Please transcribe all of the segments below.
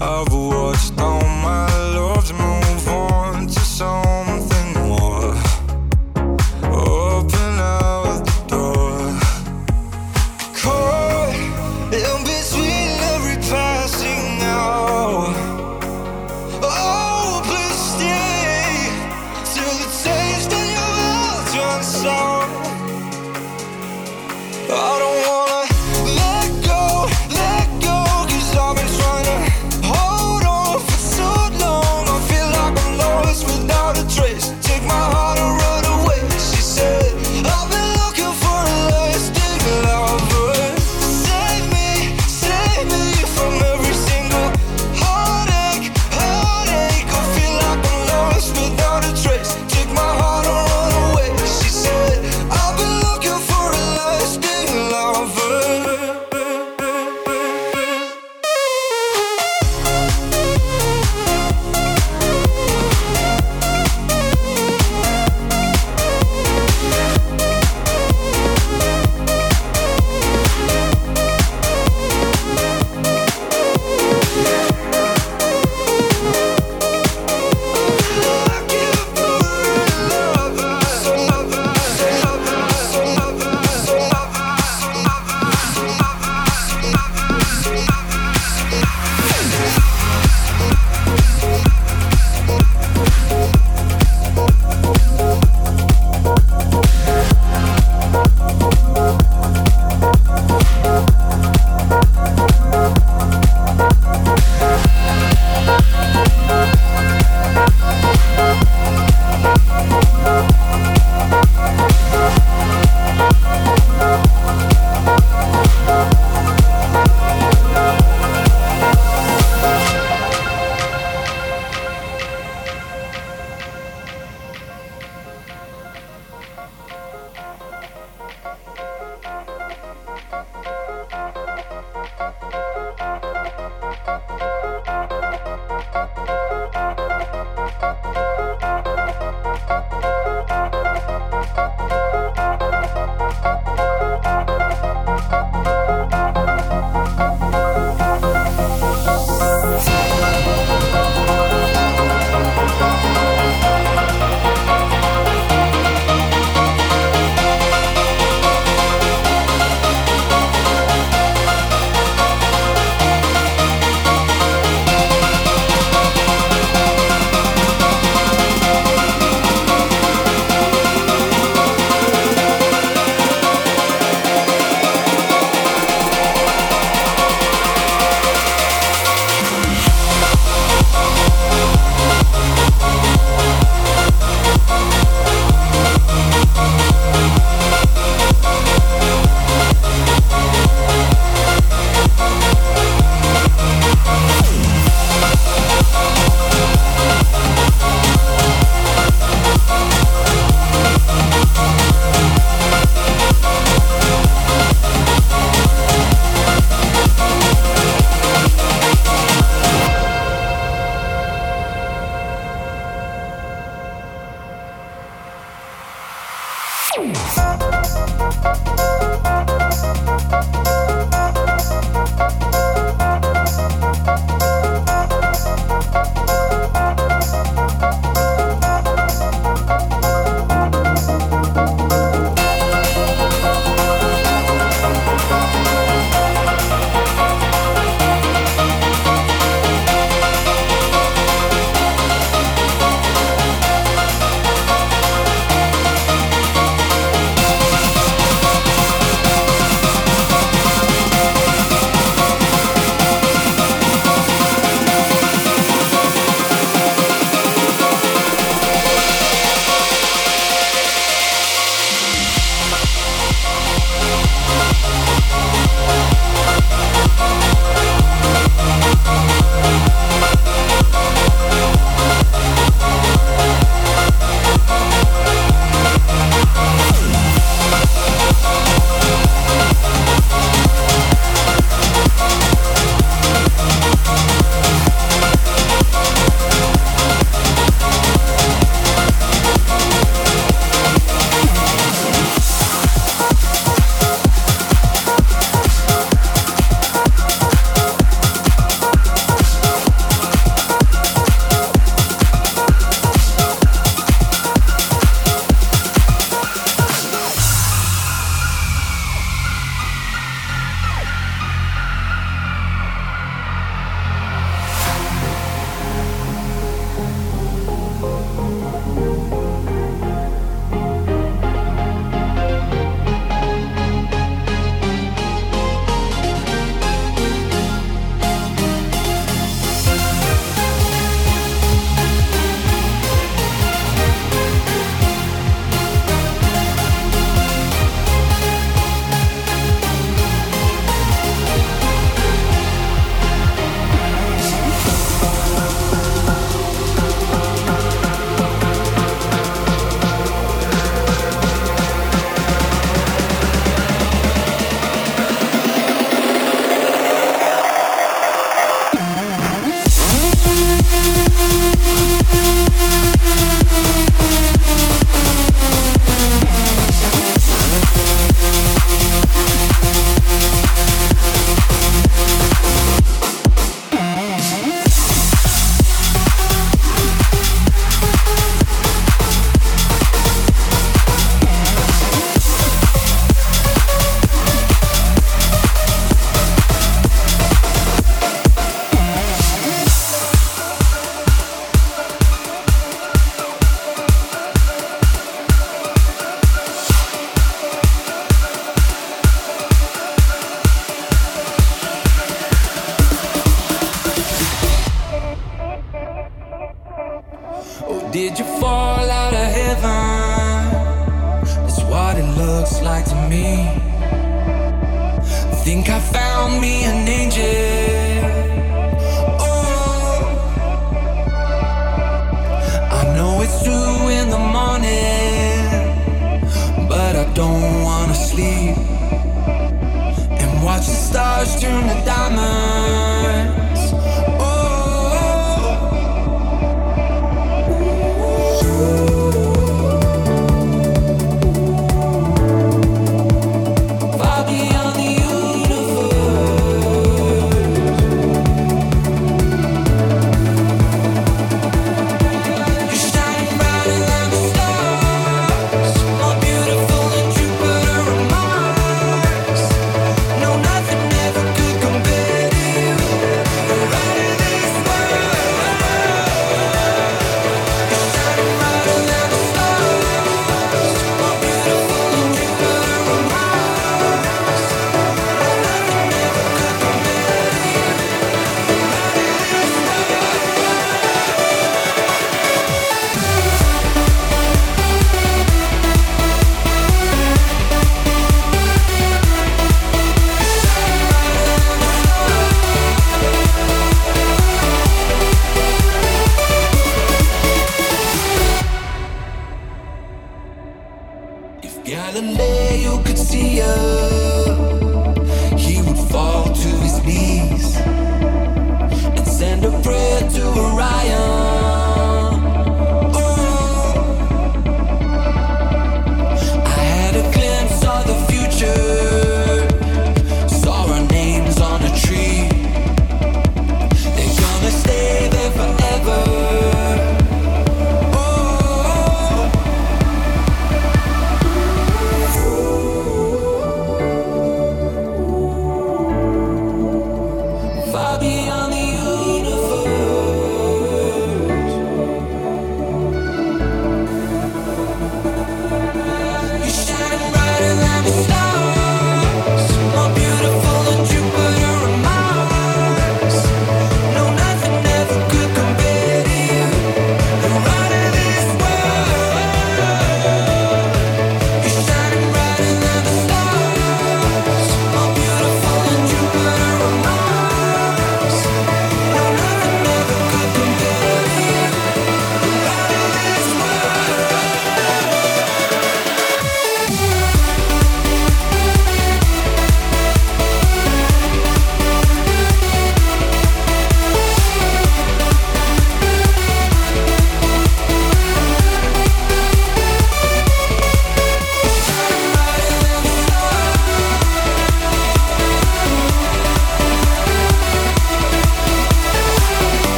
I've watched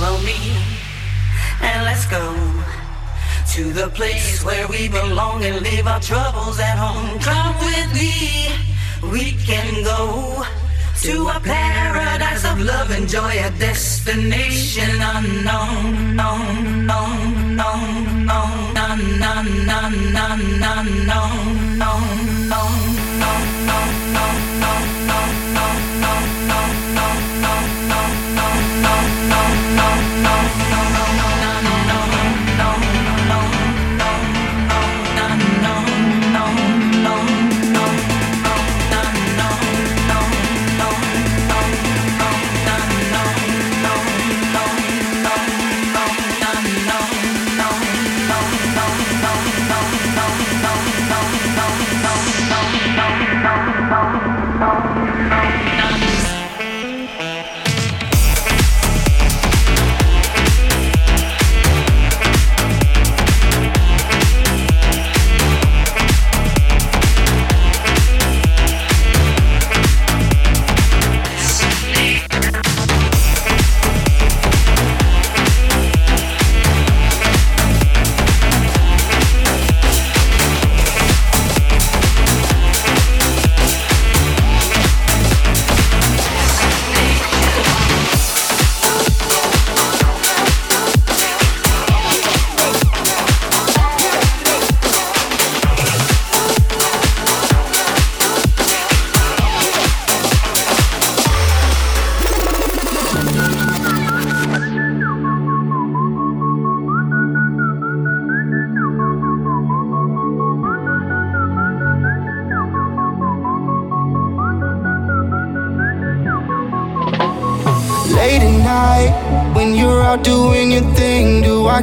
Follow me and let's go to the place where we belong and leave our troubles at home. Come with me, we can go to a paradise of love and joy, a destination unknown, known, known, known, known, known, known, known, known, known, known, known.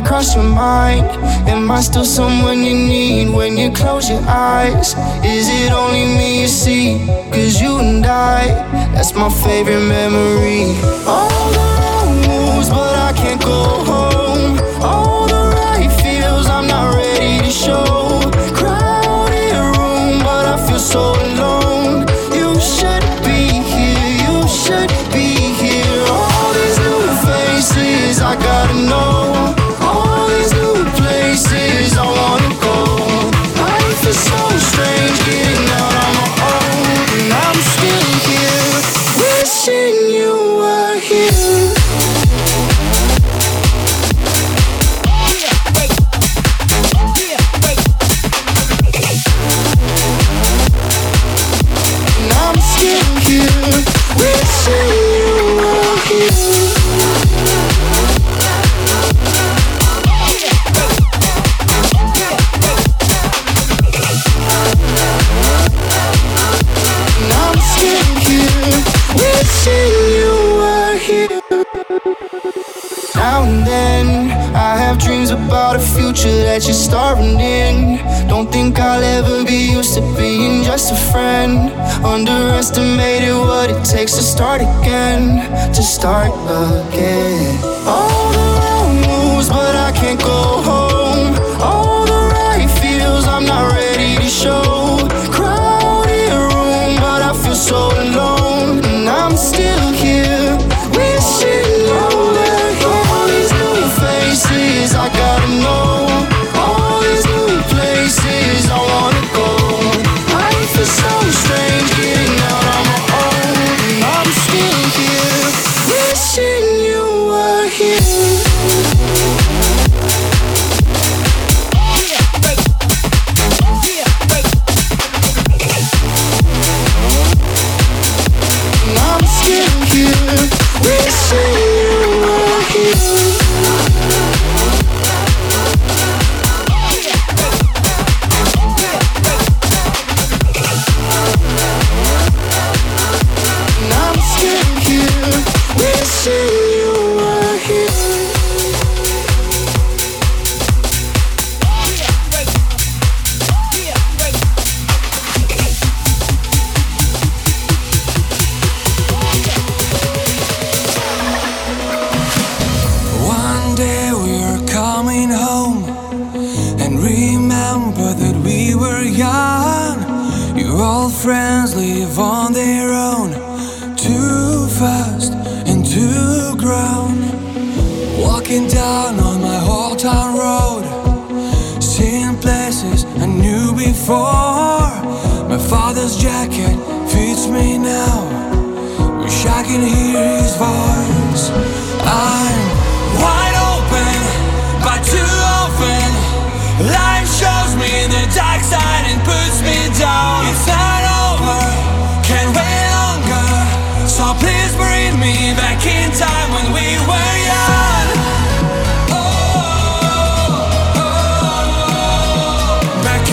Cross your mind? Am I still someone you need when you close your eyes? Is it only me you see? Cause you and I, that's my favorite memory. All the wrong moves, but I can't go home. All the right feels, I'm not ready to show. Starving in. Don't think I'll ever be used to being just a friend. Underestimated what it takes to start again. To start again.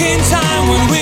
In time when we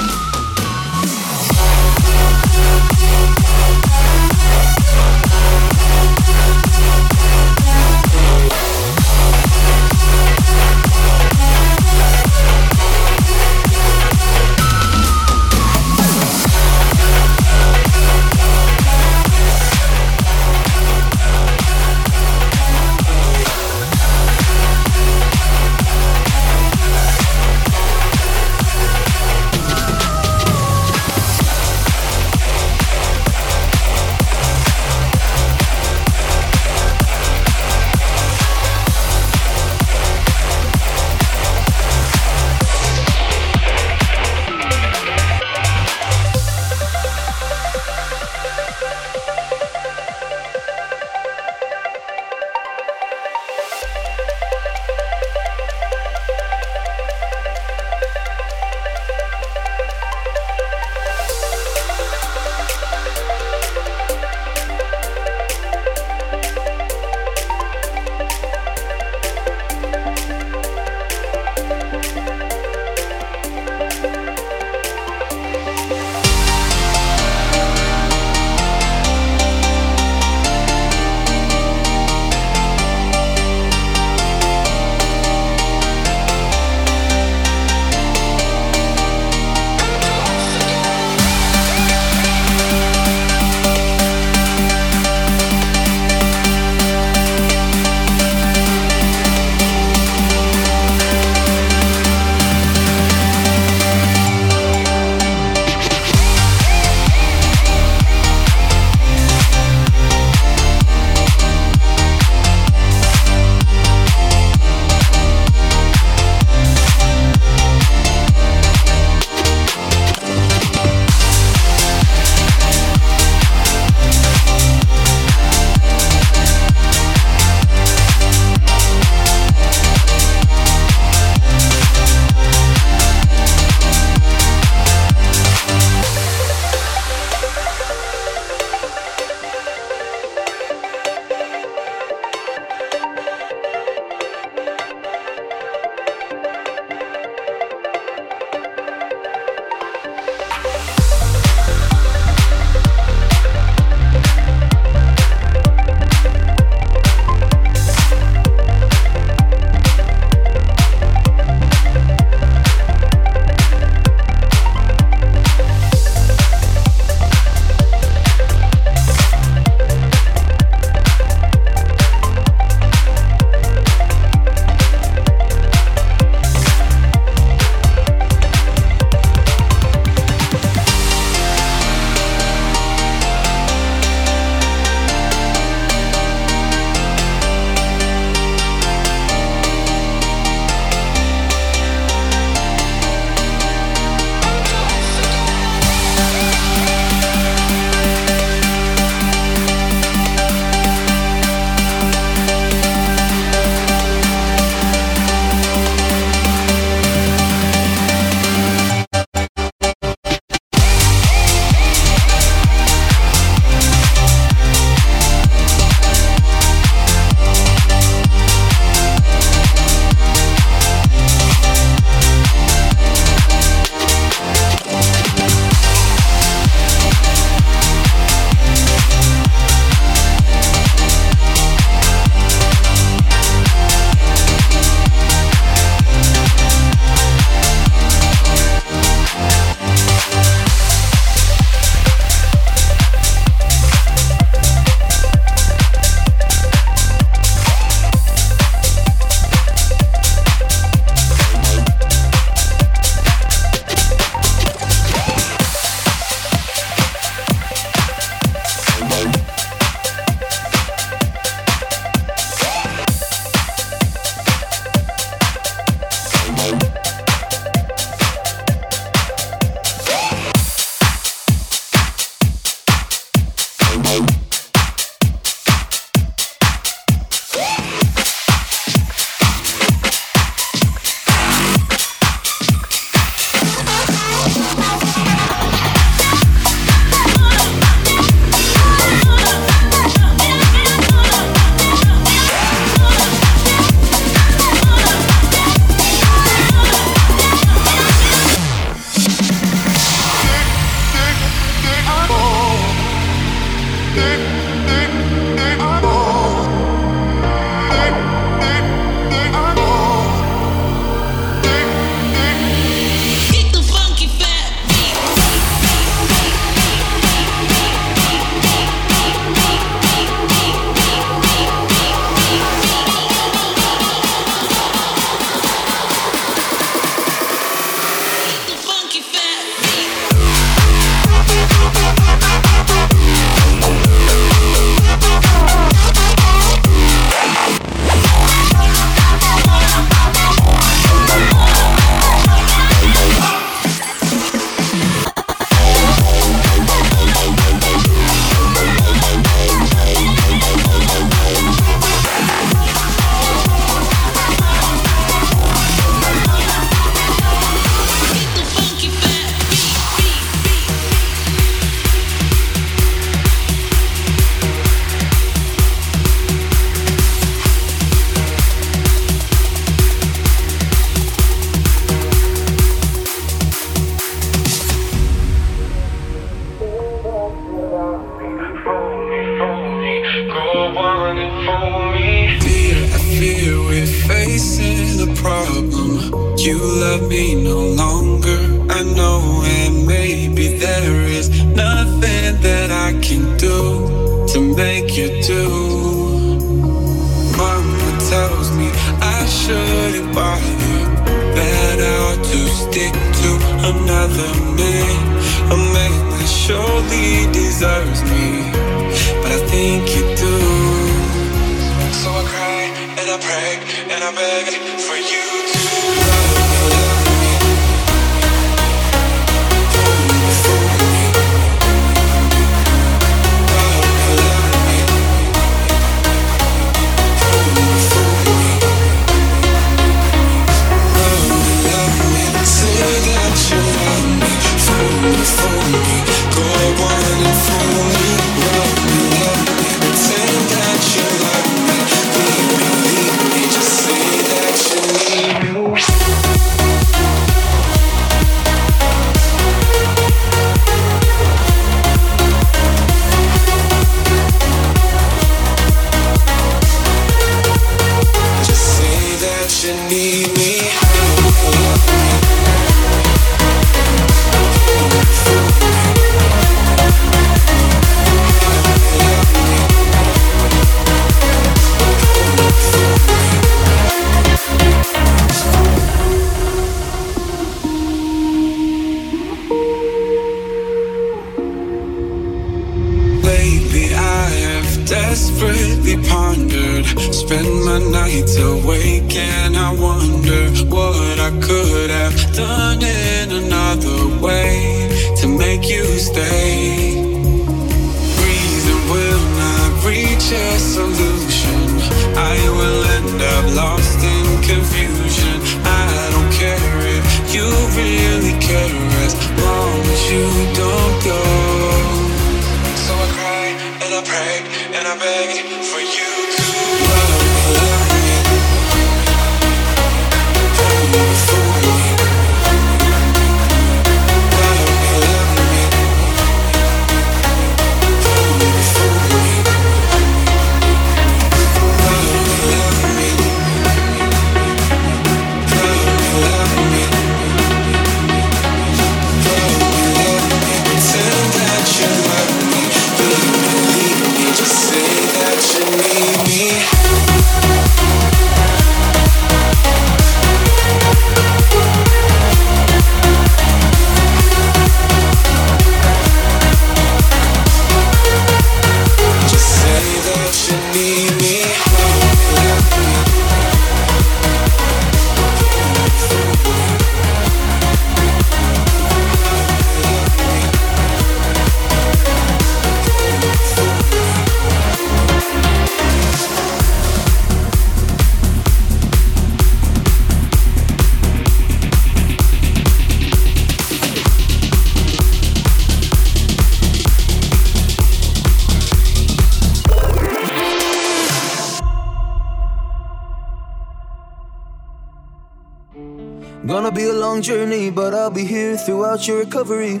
long journey, but I'll be here throughout your recovery.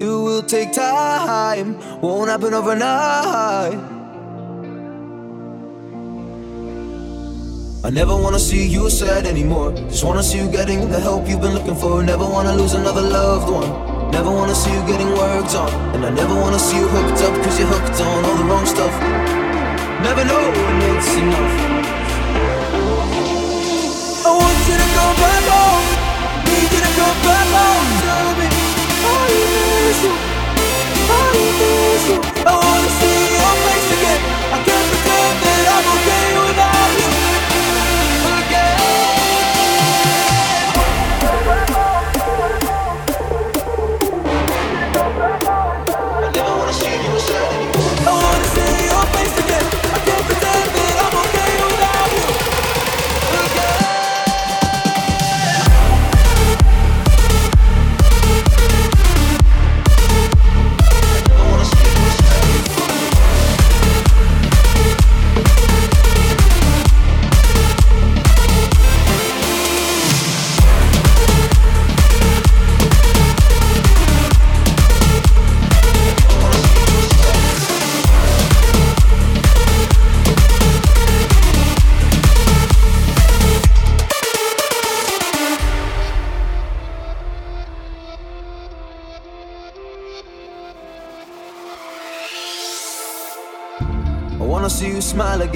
It will take time, won't happen overnight. I never wanna see you sad anymore. Just wanna see you getting the help you've been looking for. Never wanna lose another loved one. Never wanna see you getting worked on. And I never wanna see you hooked up, cause you're hooked on all the wrong stuff. Never know when it's enough. I want you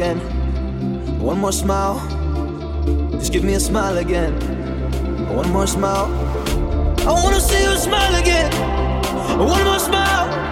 again. One more smile. Just give me a smile again. One more smile. I wanna see you smile again. One more smile.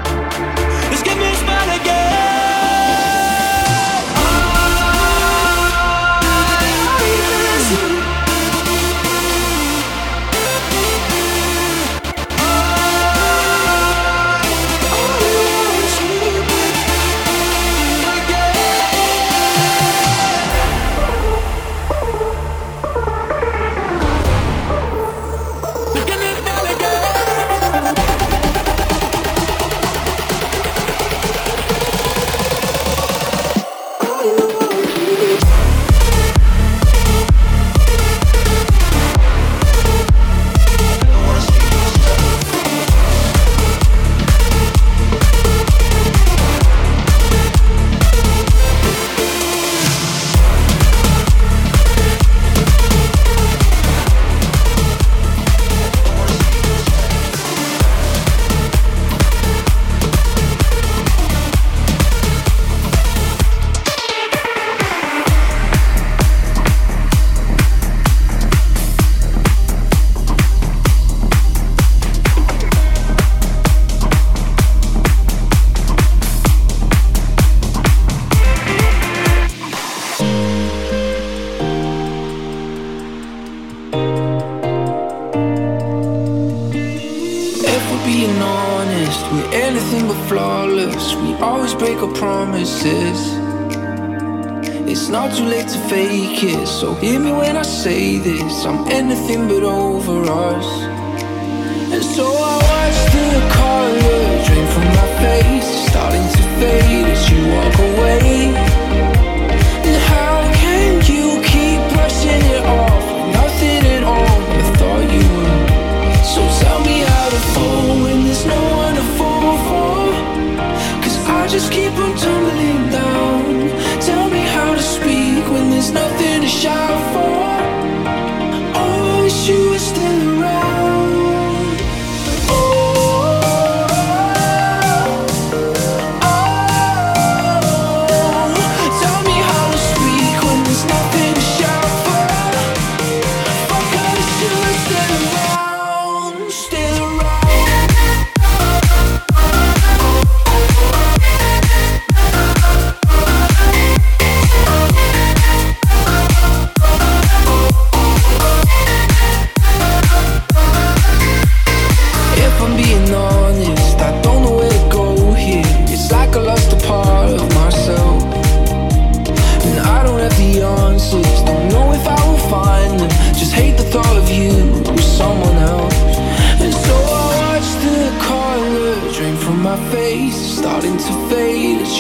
So hear me when I say this. I'm anything but over us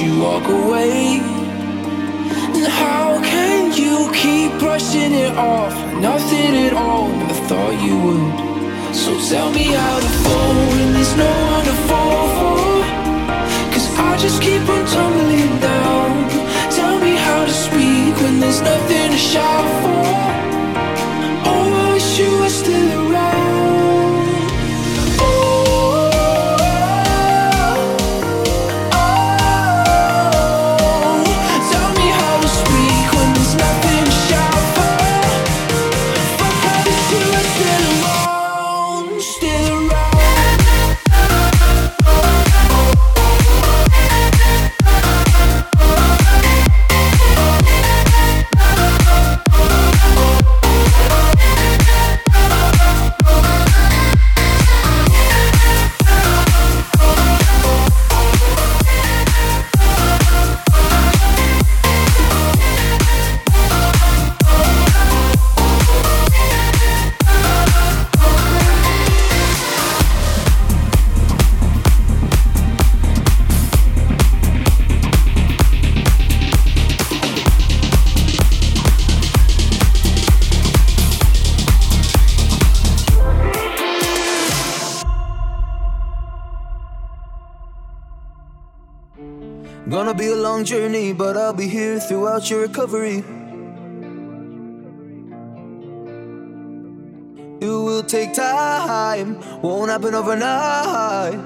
you walk away. And how can you keep brushing it off, nothing at all. Never thought you would. So tell me how to fall when there's no one to fall for. Cause I just keep on tumbling down. Tell me how to speak when there's nothing to shout for. Long journey, but I'll be here throughout your recovery. It will take time, won't happen overnight.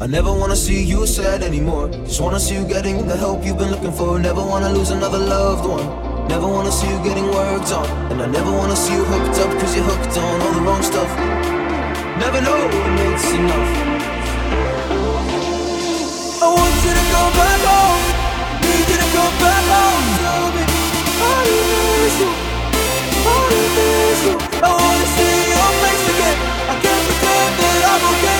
I never wanna see you sad anymore. Just wanna see you getting the help you've been looking for. Never wanna lose another loved one. Never wanna see you getting worked on. And I never wanna see you hooked up, cause you're hooked on all the wrong stuff. Never know when it's enough. I wanna see your face again. I can't pretend that I'm okay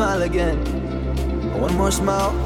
smile again. One more smile.